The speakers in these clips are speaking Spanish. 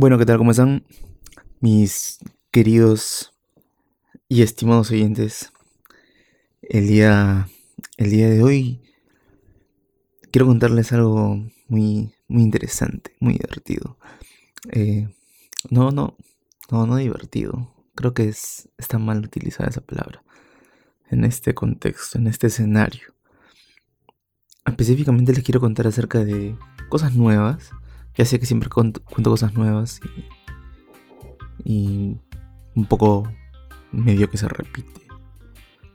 Bueno, ¿qué tal? ¿Cómo están? Mis queridos y estimados oyentes. El día, el día de hoy quiero contarles algo muy, muy interesante, muy divertido. Eh, no, no, no, no divertido. Creo que es, está mal utilizada esa palabra en este contexto, en este escenario. Específicamente les quiero contar acerca de cosas nuevas ya sé que siempre cuento, cosas nuevas y, un poco medio que se repite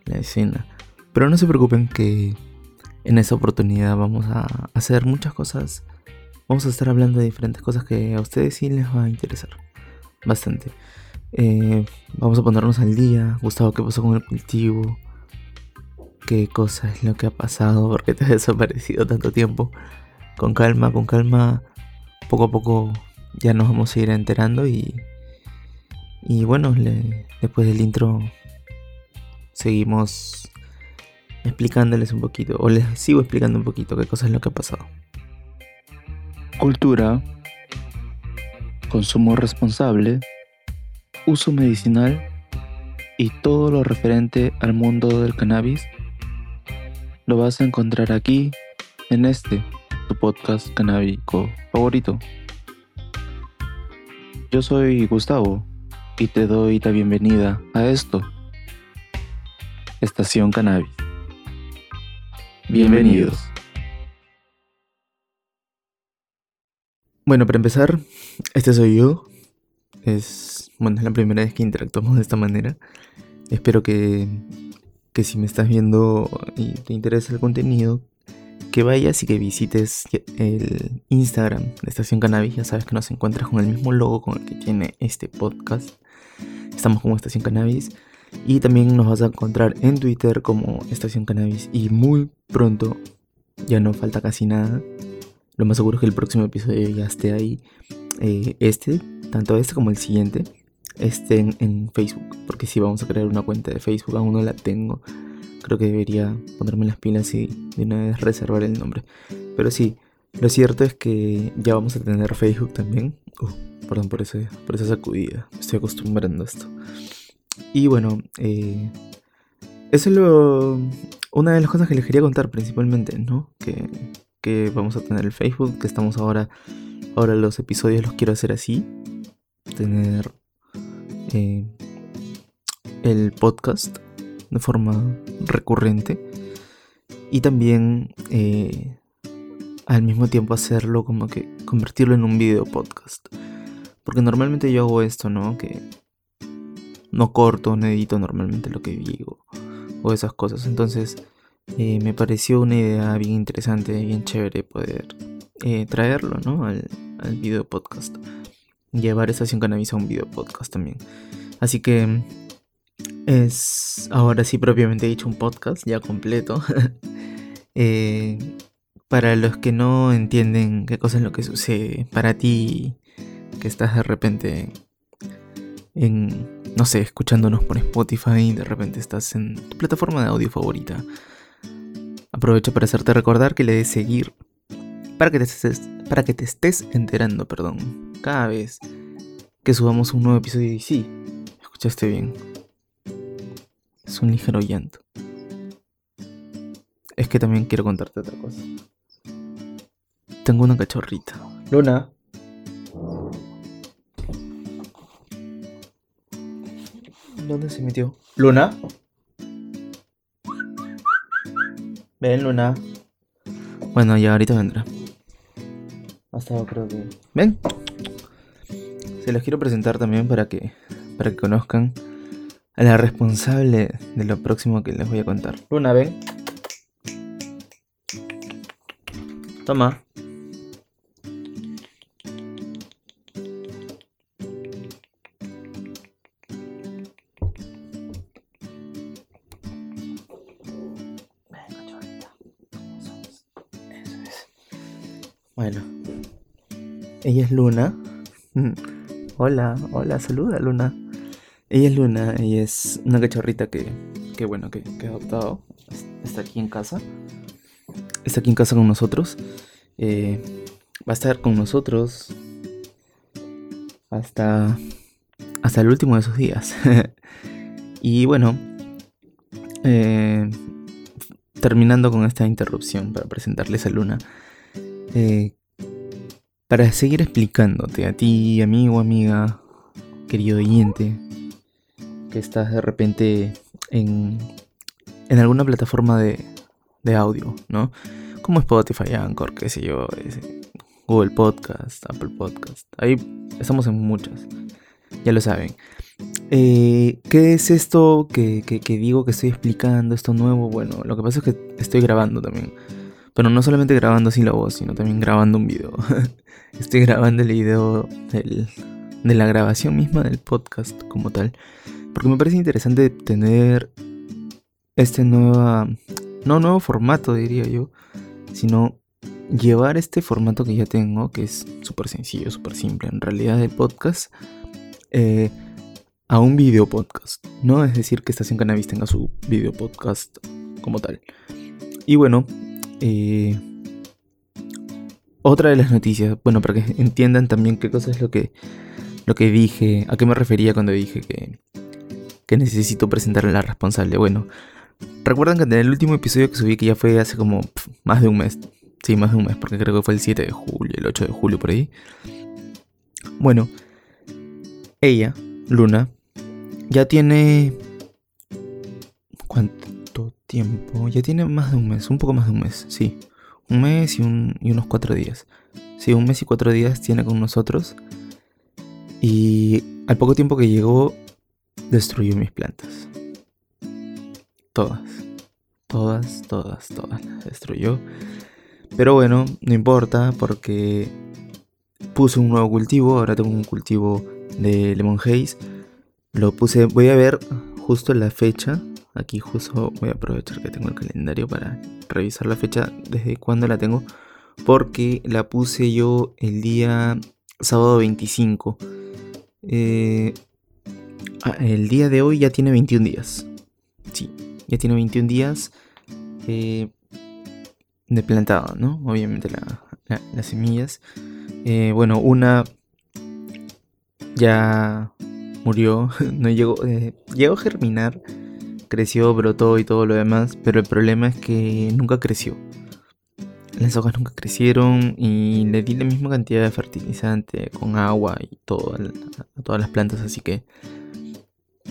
la escena. Pero no se preocupen que en esa oportunidad vamos a hacer muchas cosas. Vamos a estar hablando de diferentes cosas que a ustedes sí les va a interesar. Bastante. Eh, vamos a ponernos al día. Gustavo, ¿qué pasó con el cultivo? ¿Qué cosa es lo que ha pasado? ¿Por qué te has desaparecido tanto tiempo? Con calma, con calma poco a poco ya nos vamos a ir enterando y, y bueno, después del intro seguimos explicándoles un poquito, o les sigo explicando un poquito qué cosa es lo que ha pasado. Cultura, consumo responsable, uso medicinal y todo lo referente al mundo del cannabis lo vas a encontrar aquí en este tu podcast canábico favorito. Yo soy Gustavo y te doy la bienvenida a esto. Estación Cannabis. Bienvenidos. Bueno, para empezar, este soy yo. Es, bueno, es la primera vez que interactuamos de esta manera. Espero que, que si me estás viendo y te interesa el contenido, que vayas y que visites el Instagram de Estación Cannabis. Ya sabes que nos encuentras con el mismo logo con el que tiene este podcast. Estamos como Estación Cannabis. Y también nos vas a encontrar en Twitter como Estación Cannabis. Y muy pronto, ya no falta casi nada. Lo más seguro es que el próximo episodio ya esté ahí. Eh, este, tanto este como el siguiente, estén en Facebook. Porque si vamos a crear una cuenta de Facebook, aún no la tengo creo que debería ponerme las pilas y de una vez reservar el nombre. Pero sí, lo cierto es que ya vamos a tener Facebook también. Uh, perdón por, ese, por esa sacudida, estoy acostumbrando a esto. Y bueno, eh, eso es lo, una de las cosas que les quería contar principalmente, ¿no? Que, que vamos a tener el Facebook, que estamos ahora, ahora los episodios los quiero hacer así. Tener eh, el podcast de forma recurrente y también eh, al mismo tiempo hacerlo como que convertirlo en un video podcast. Porque normalmente yo hago esto, ¿no? Que no corto, no edito normalmente lo que digo o esas cosas. Entonces eh, me pareció una idea bien interesante, bien chévere poder eh, traerlo, ¿no? Al, al video podcast. Llevar Estación Cannabis a un video podcast también. Así que es ahora sí propiamente dicho un podcast ya completo. Eh, para los que no entienden qué cosa es lo que sucede, para ti que estás de repente en, no sé, escuchándonos por Spotify y de repente estás en tu plataforma de audio favorita, aprovecho para hacerte recordar que le des seguir para que te estés, para que te estés enterando, perdón, cada vez que subamos un nuevo episodio y sí, escuchaste bien es un ligero llanto. Es que también quiero contarte otra cosa. Tengo una cachorrita. Luna. ¿Dónde se metió? Luna. Ven, Luna. Bueno, ya ahorita vendrá. Hasta creo que. Ven. Se los quiero presentar también para que para que conozcan a la responsable de lo próximo que les voy a contar. Luna, ven. Toma. Bueno, ella es Luna. hola, hola, saluda Luna. Ella es Luna, ella es una cachorrita que, que bueno, que, que he adoptado. Está aquí en casa. Está aquí en casa con nosotros. Eh, va a estar con nosotros hasta, hasta el último de sus días. y bueno, eh, terminando con esta interrupción para presentarles a Luna, eh, para seguir explicándote a ti, amigo, amiga, querido oyente, que estás de repente en, en alguna plataforma de, de audio, ¿no? Como Spotify, Anchor, qué sé yo, Google Podcast, Apple Podcast. Ahí estamos en muchas. Ya lo saben. Eh, ¿Qué es esto que, que, digo que estoy explicando? Esto nuevo. Bueno, lo que pasa es que estoy grabando también. Pero no solamente grabando así la voz, sino también grabando un video. estoy grabando el video de la grabación misma del podcast como tal. Porque me parece interesante tener este nueva no nuevo formato diría yo, sino llevar este formato que ya tengo, que es súper sencillo, súper simple, en realidad de podcast, eh, a un video podcast, ¿no? Es decir, que Estación Cannabis tenga su video podcast como tal. Y bueno, eh, otra de las noticias, bueno, para que entiendan también qué cosa es lo que, lo que dije, a qué me refería cuando dije que, necesito presentar a la responsable. Bueno, Recuerdan que en el último episodio que subí, que ya fue hace como más de un mes. Sí, más de un mes, porque creo que fue el 7 de julio, el 8 de julio por ahí. Bueno, ella, Luna, ya tiene... ¿Cuánto tiempo? Ya tiene más de un mes, un poco más de un mes, sí. Un mes y, y unos cuatro días. Sí, un mes y cuatro días tiene con nosotros. Y al poco tiempo que llegó, destruyó mis plantas. Todas. Todas, todas, todas las destruyó. Pero bueno, no importa porque puse un nuevo cultivo. Ahora tengo un cultivo de Lemon Haze. Lo puse, voy a ver justo la fecha. Aquí justo voy a aprovechar que tengo el calendario para revisar la fecha desde cuándo la tengo. Porque la puse yo el día sábado 25. Eh, ah, el día de hoy ya tiene 21 días. Sí, ya tiene 21 días eh, de plantado, ¿no? Obviamente las semillas. Eh, bueno, una ya murió, no llegó, eh, llegó a germinar, creció, brotó y todo lo demás, pero el problema es que nunca creció. Las hojas nunca crecieron y le di la misma cantidad de fertilizante con agua y todo a, todas las plantas, así que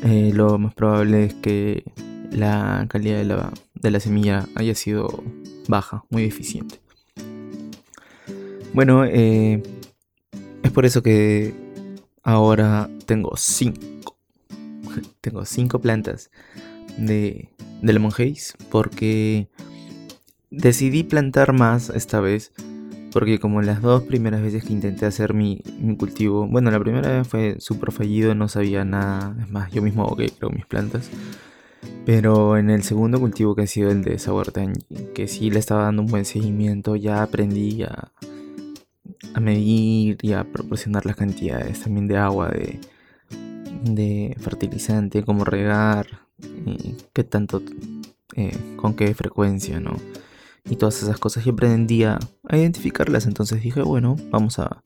lo más probable es que la calidad de la, de la semilla haya sido baja, muy deficiente. Bueno, eh, es por eso que ahora tengo 5. tengo 5 plantas de, de Lemon Haze porque decidí plantar más esta vez. Porque como las dos primeras veces que intenté hacer mi, mi cultivo, bueno, la primera vez fue súper fallido, no sabía nada, es más, yo mismo ahogué creo mis plantas. Pero en el segundo cultivo que ha sido el de Sour que sí le estaba dando un buen seguimiento, ya aprendí a, a medir y a proporcionar las cantidades también de agua, de, de fertilizante, cómo regar, y qué tanto, eh, con qué frecuencia, ¿no? Y todas esas cosas. Y aprendí a, identificarlas. Entonces dije, bueno, vamos a,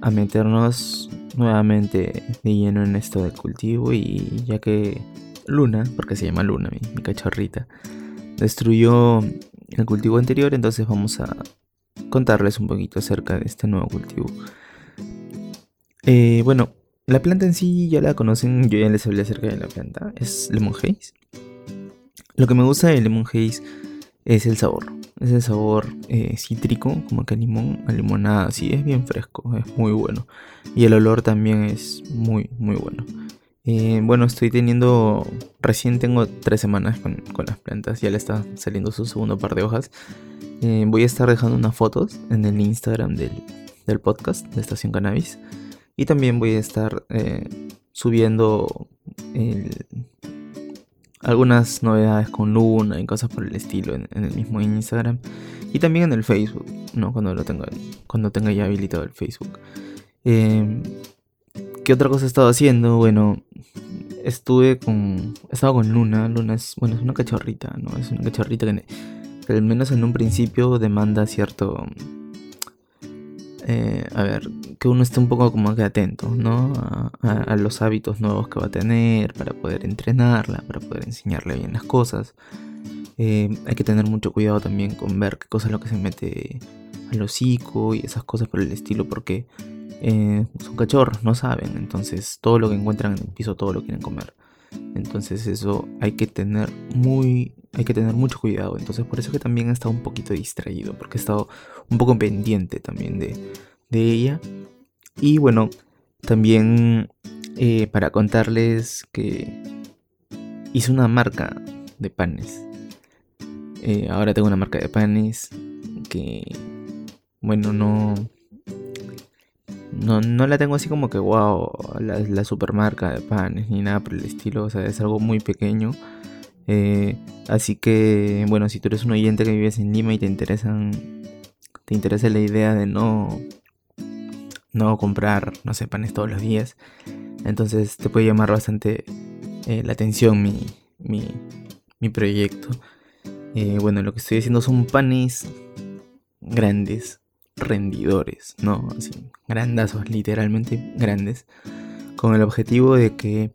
a meternos nuevamente de lleno en esto del cultivo. Y ya que Luna, porque se llama Luna, mi, cachorrita, destruyó el cultivo anterior, entonces vamos a contarles un poquito acerca de este nuevo cultivo. Eh, bueno, la planta en sí ya la conocen, yo ya les hablé acerca de la planta, es Lemon Haze. Lo que me gusta de Lemon Haze es el sabor, es el sabor eh, cítrico, como que limón, a limonada, sí, es bien fresco, es muy bueno. Y el olor también es muy, muy bueno. Eh, bueno, estoy teniendo. Recién tengo tres semanas con, las plantas. Ya le está saliendo su segundo par de hojas. Eh, voy a estar dejando unas fotos en el Instagram del, podcast de Estación Cannabis. Y también voy a estar subiendo algunas novedades con Luna y cosas por el estilo en, el mismo Instagram. Y también en el Facebook, ¿no? Cuando lo tenga, cuando tenga ya habilitado el Facebook. ¿Qué otra cosa he estado haciendo? Bueno, estuve con. He estado con Luna. Luna es. Bueno, es una cachorrita, ¿no? Es una cachorrita que, al menos en un principio demanda cierto. Eh, a ver, que uno esté un poco como que atento, ¿no? A, los hábitos nuevos que va a tener para poder entrenarla, para poder enseñarle bien las cosas. Eh, hay que tener mucho cuidado también con ver qué cosa es lo que se mete al hocico y esas cosas por el estilo, porque eh, son cachorros, no saben. Entonces todo lo que encuentran en el piso, todo lo quieren comer. Entonces eso hay que tener muy, hay que tener mucho cuidado. Entonces por eso que también he estado un poquito distraído, porque he estado un poco pendiente también de, ella. Y bueno, también eh, para contarles que hice una marca de panes. Eh, ahora tengo una marca de panes que, bueno, no, no, no la tengo así como que, wow, la, la supermarca de panes ni nada por el estilo, o sea, es algo muy pequeño. Eh, así que, bueno, si tú eres un oyente que vives en Lima y te interesan, te interesa la idea de no, no comprar, no sé, panes todos los días, entonces te puede llamar bastante eh, la atención mi, mi, mi proyecto. Eh, bueno, lo que estoy haciendo son panes grandes, rendidores, ¿no? Así, grandazos, literalmente grandes, con el objetivo de que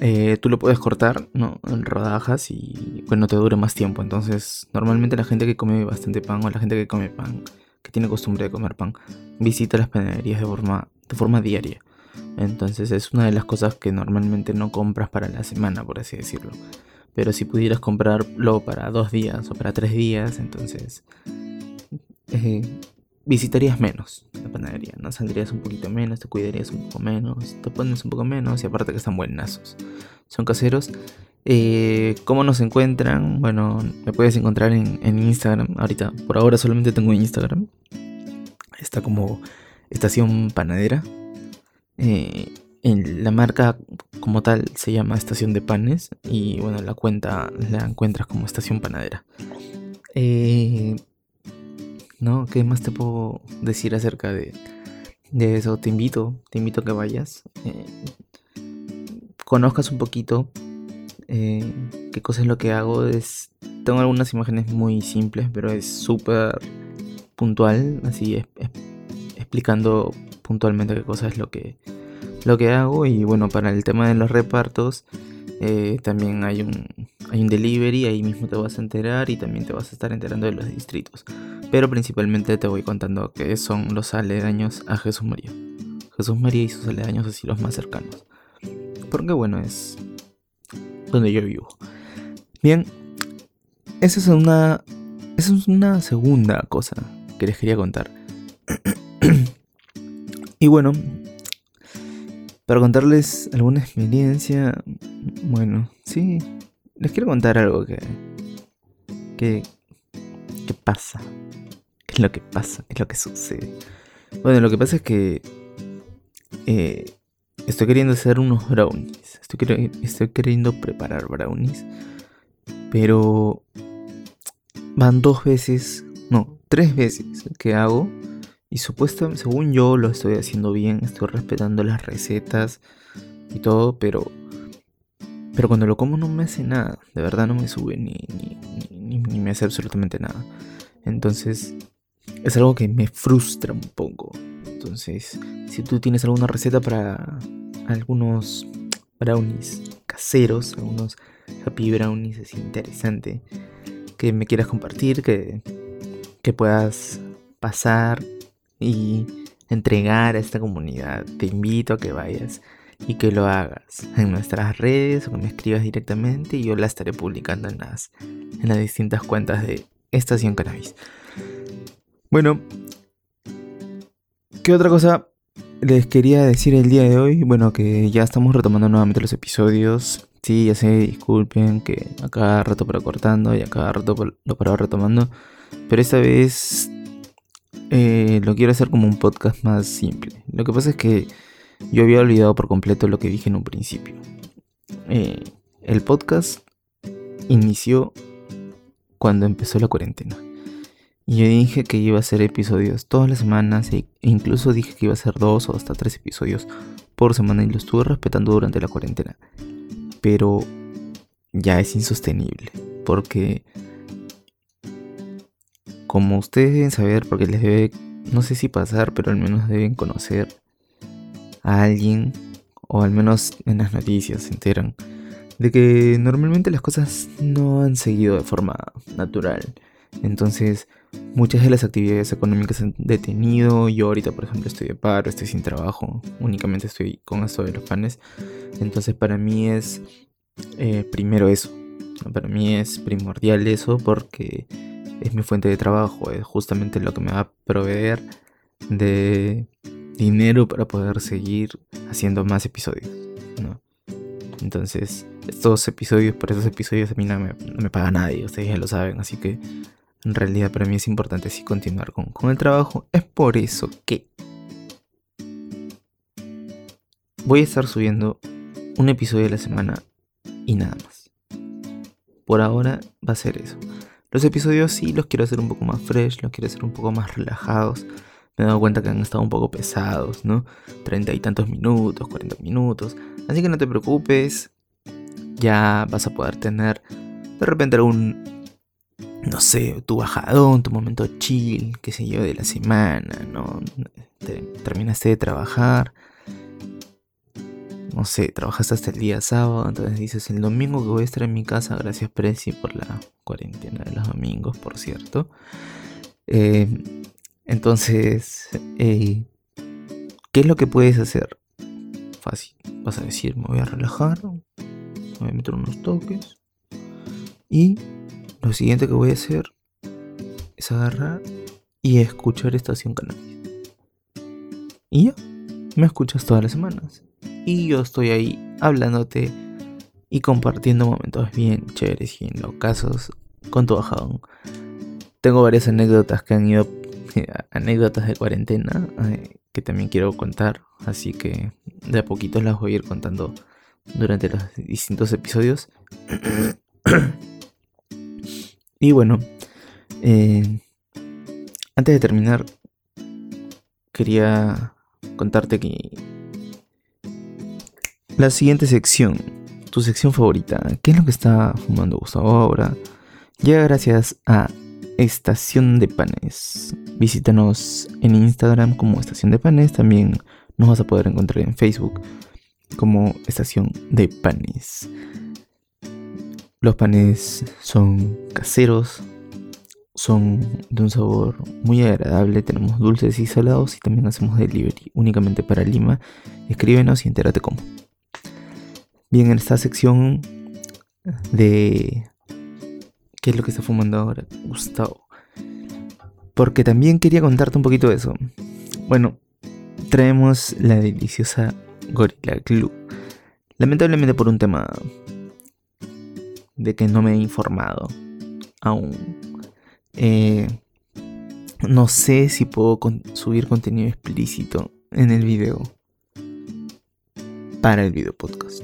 eh, tú lo puedes cortar, ¿no? En rodajas y bueno, te dure más tiempo. Entonces, normalmente la gente que come bastante pan o la gente que come pan, que tiene costumbre de comer pan, visita las panaderías de forma, de forma diaria. Entonces es una de las cosas que normalmente no compras para la semana, por así decirlo. Pero si pudieras comprarlo para dos días o para tres días, entonces eh, visitarías menos la panadería, ¿no? Saldrías un poquito menos, te cuidarías un poco menos, te pones un poco menos y aparte que están buenazos. Son caseros. Eh, ¿Cómo nos encuentran? Bueno, me puedes encontrar en, Instagram. Ahorita, por ahora solamente tengo Instagram. Está como Estación Panadera. Eh, en la marca como tal se llama Estación de Panes y bueno, la cuenta la encuentras como Estación Panadera. Eh, ¿no? ¿Qué más te puedo decir acerca de, eso? Te invito, te invito a que vayas, eh, conozcas un poquito eh, qué cosa es lo que hago. Es, tengo algunas imágenes muy simples, pero es súper puntual, así explicando puntualmente qué cosa es lo que, lo que hago. Y bueno, para el tema de los repartos, eh, también hay un, hay un delivery, ahí mismo te vas a enterar y también te vas a estar enterando de los distritos. Pero principalmente te voy contando que son los aledaños a Jesús María. Jesús María y sus aledaños así los más cercanos. Porque bueno, es donde yo vivo. Bien, esa es una, esa es una segunda cosa que les quería contar. y bueno, para contarles alguna experiencia, bueno, sí, les quiero contar algo que, que, que pasa ¿Qué es lo que pasa? ¿Qué es lo que sucede? Bueno, lo que pasa es que eh, estoy queriendo hacer unos brownies. Estoy, estoy queriendo preparar brownies. Pero van dos veces, no, tres veces que hago. Y supuestamente, según yo, lo estoy haciendo bien. Estoy respetando las recetas y todo. Pero pero cuando lo como no me hace nada. De verdad no me sube ni, ni, ni, ni me hace absolutamente nada. Entonces es algo que me frustra un poco. Entonces, si tú tienes alguna receta para algunos brownies caseros, algunos happy brownies, es interesante que me quieras compartir, que, que puedas pasar y entregar a esta comunidad. Te invito a que vayas y que lo hagas en nuestras redes o que me escribas directamente y yo la estaré publicando en las, en las distintas cuentas de Estación Cannabis. Bueno, ¿qué otra cosa les quería decir el día de hoy? Bueno, que ya estamos retomando nuevamente los episodios. Sí, ya sé, disculpen que a cada rato para cortando y a cada rato lo para retomando. Pero esta vez eh, lo quiero hacer como un podcast más simple. Lo que pasa es que yo había olvidado por completo lo que dije en un principio. Eh, el podcast inició cuando empezó la cuarentena. Y yo dije que iba a hacer episodios todas las semanas e incluso dije que iba a hacer dos o hasta tres episodios por semana y lo estuve respetando durante la cuarentena. Pero ya es insostenible porque como ustedes deben saber, porque les debe, no sé si pasar, pero al menos deben conocer a alguien, o al menos en las noticias se enteran, de que normalmente las cosas no han seguido de forma natural. Entonces, muchas de las actividades económicas se han detenido. Yo ahorita, por ejemplo, estoy de paro, estoy sin trabajo, únicamente estoy con esto de los panes. Entonces, para mí es eh, primero eso. Para mí es primordial eso porque es mi fuente de trabajo, es justamente lo que me va a proveer de dinero para poder seguir haciendo más episodios. Entonces, estos episodios, por esos episodios a mí no me, no me paga nadie, ustedes ya lo saben, así que en realidad para mí es importante sí continuar con, con el trabajo. Es por eso que voy a estar subiendo un episodio a la semana y nada más. Por ahora va a ser eso. Los episodios sí los quiero hacer un poco más fresh, los quiero hacer un poco más relajados. Me he dado cuenta que han estado un poco pesados, ¿no? Treinta y tantos minutos, cuarenta minutos. Así que no te preocupes. Ya vas a poder tener de repente algún, no sé, tu bajadón, tu momento chill, qué sé yo, de la semana, ¿no? terminaste de trabajar no sé, trabajas hasta el día sábado, entonces dices el domingo que voy a estar en mi casa, gracias Preci por la cuarentena de los domingos, por cierto. Eh, entonces, eh, ¿qué es lo que puedes hacer? Fácil, vas a decir, me voy a relajar, me voy a meter unos toques y lo siguiente que voy a hacer es agarrar y escuchar Estación Canal. Y ya, me escuchas todas las semanas y yo estoy ahí hablándote y compartiendo momentos bien chéveres y en los casos con tu bajadón. Tengo varias anécdotas que han ido, anécdotas de cuarentena eh, que también quiero contar, así que de a poquito las voy a ir contando durante los distintos episodios. y bueno, eh, antes de terminar, quería contarte que la siguiente sección, tu sección favorita, ¿qué es lo que está fumando Gustavo ahora? Llega gracias a Estación de Panes. Visítanos en Instagram como Estación de Panes, también nos vas a poder encontrar en Facebook como Estación de Panes. Los panes son caseros, son de un sabor muy agradable, tenemos dulces y salados y también hacemos delivery únicamente para Lima. Escríbenos y entérate cómo. Bien, en esta sección de qué es lo que está fumando ahora Gustavo. Porque también quería contarte un poquito de eso. Bueno, traemos la deliciosa Gorilla Glue. Lamentablemente por un tema de que no me he informado aún. Eh, no sé si puedo subir contenido explícito en el video para el video podcast.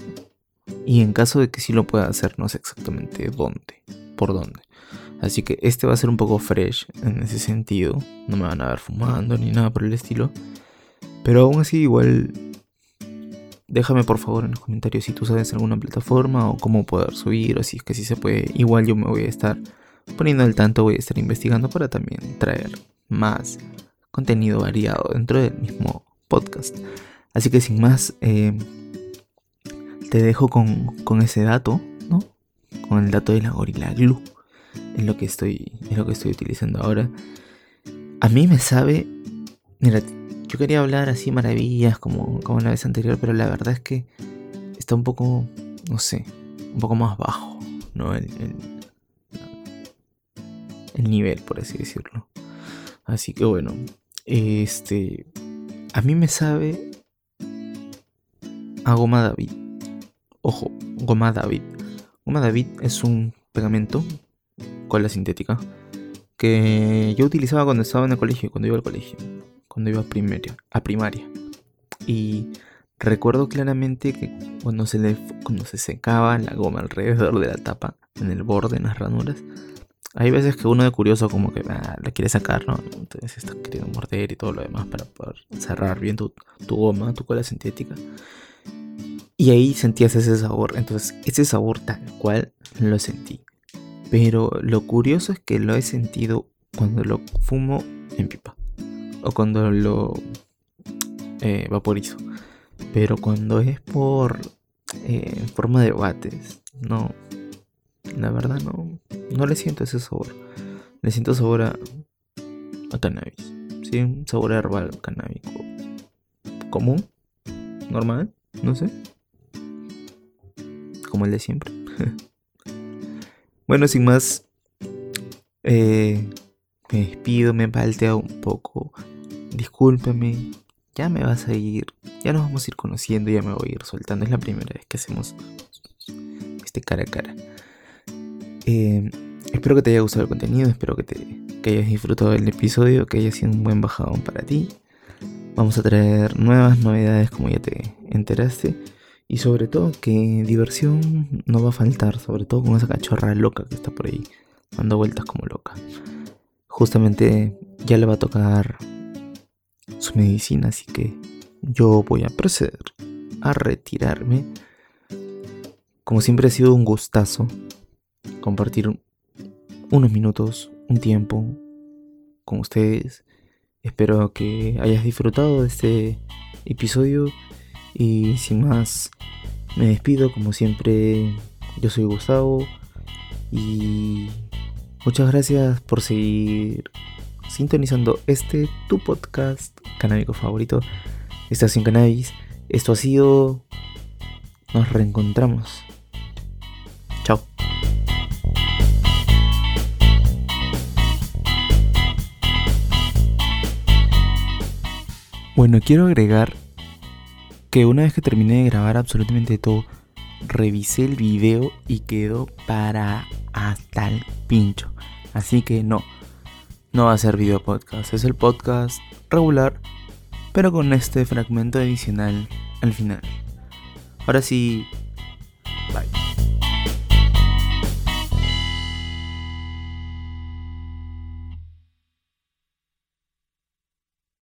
Y en caso de que sí lo pueda hacer, no sé exactamente dónde, por dónde. Así que este va a ser un poco fresh en ese sentido. No me van a ver fumando ni nada por el estilo. Pero aún así, igual. Déjame por favor en los comentarios si tú sabes alguna plataforma o cómo poder subir o si es que sí se puede. Igual yo me voy a estar poniendo al tanto, voy a estar investigando para también traer más contenido variado dentro del mismo podcast. Así que sin más, eh, te dejo con, ese dato, ¿no? Con el dato de la Gorilla Glue. Es lo que estoy, es lo que estoy utilizando ahora. A mí me sabe. Mira, yo quería hablar así maravillas como, como la vez anterior, pero la verdad es que está un poco, no sé, un poco más bajo, ¿no? El, el, el nivel, por así decirlo. Así que bueno, este. A mí me sabe a goma David. Ojo, goma David. Goma David es un pegamento, cola sintética, que yo utilizaba cuando estaba en el colegio, cuando iba al colegio, cuando iba a primaria. A primaria. Y recuerdo claramente que cuando se, le, cuando se secaba la goma alrededor de la tapa, en el borde, en las ranuras, hay veces que uno de curioso como que ah, la quiere sacar, ¿no? Entonces está queriendo morder y todo lo demás para poder cerrar bien tu, tu goma, tu cola sintética. Y ahí sentías ese sabor. Entonces, ese sabor tal cual lo sentí. Pero lo curioso es que lo he sentido cuando lo fumo en pipa. O cuando lo eh, vaporizo. Pero cuando es por eh, forma de debates, no. La verdad no, no le siento ese sabor. Le siento sabor a, cannabis. Sí, un sabor herbal canábico. Común, normal, no sé. Como el de siempre. bueno, sin más, eh, me despido, me he palteado un poco. Discúlpeme, ya me vas a ir, ya nos vamos a ir conociendo, ya me voy a ir soltando. Es la primera vez que hacemos este cara a cara. Eh, espero que te haya gustado el contenido, espero que, te, que hayas disfrutado del episodio, que haya sido un buen bajadón para ti. Vamos a traer nuevas novedades como ya te enteraste. Y sobre todo que diversión no va a faltar, sobre todo con esa cachorra loca que está por ahí dando vueltas como loca. Justamente ya le va a tocar su medicina, así que yo voy a proceder a retirarme. Como siempre ha sido un gustazo compartir unos minutos, un tiempo con ustedes. Espero que hayas disfrutado de este episodio y sin más me despido como siempre. Yo soy Gustavo y Muchas gracias por seguir sintonizando este tu podcast canábico favorito, Estación Cannabis. Esto ha sido. Nos reencontramos. Chao. Bueno, quiero agregar que una vez que terminé de grabar absolutamente todo, revisé el video y quedó para hasta el pincho. Así que no, no va a ser video podcast, es el podcast regular, pero con este fragmento adicional al final. Ahora sí, bye.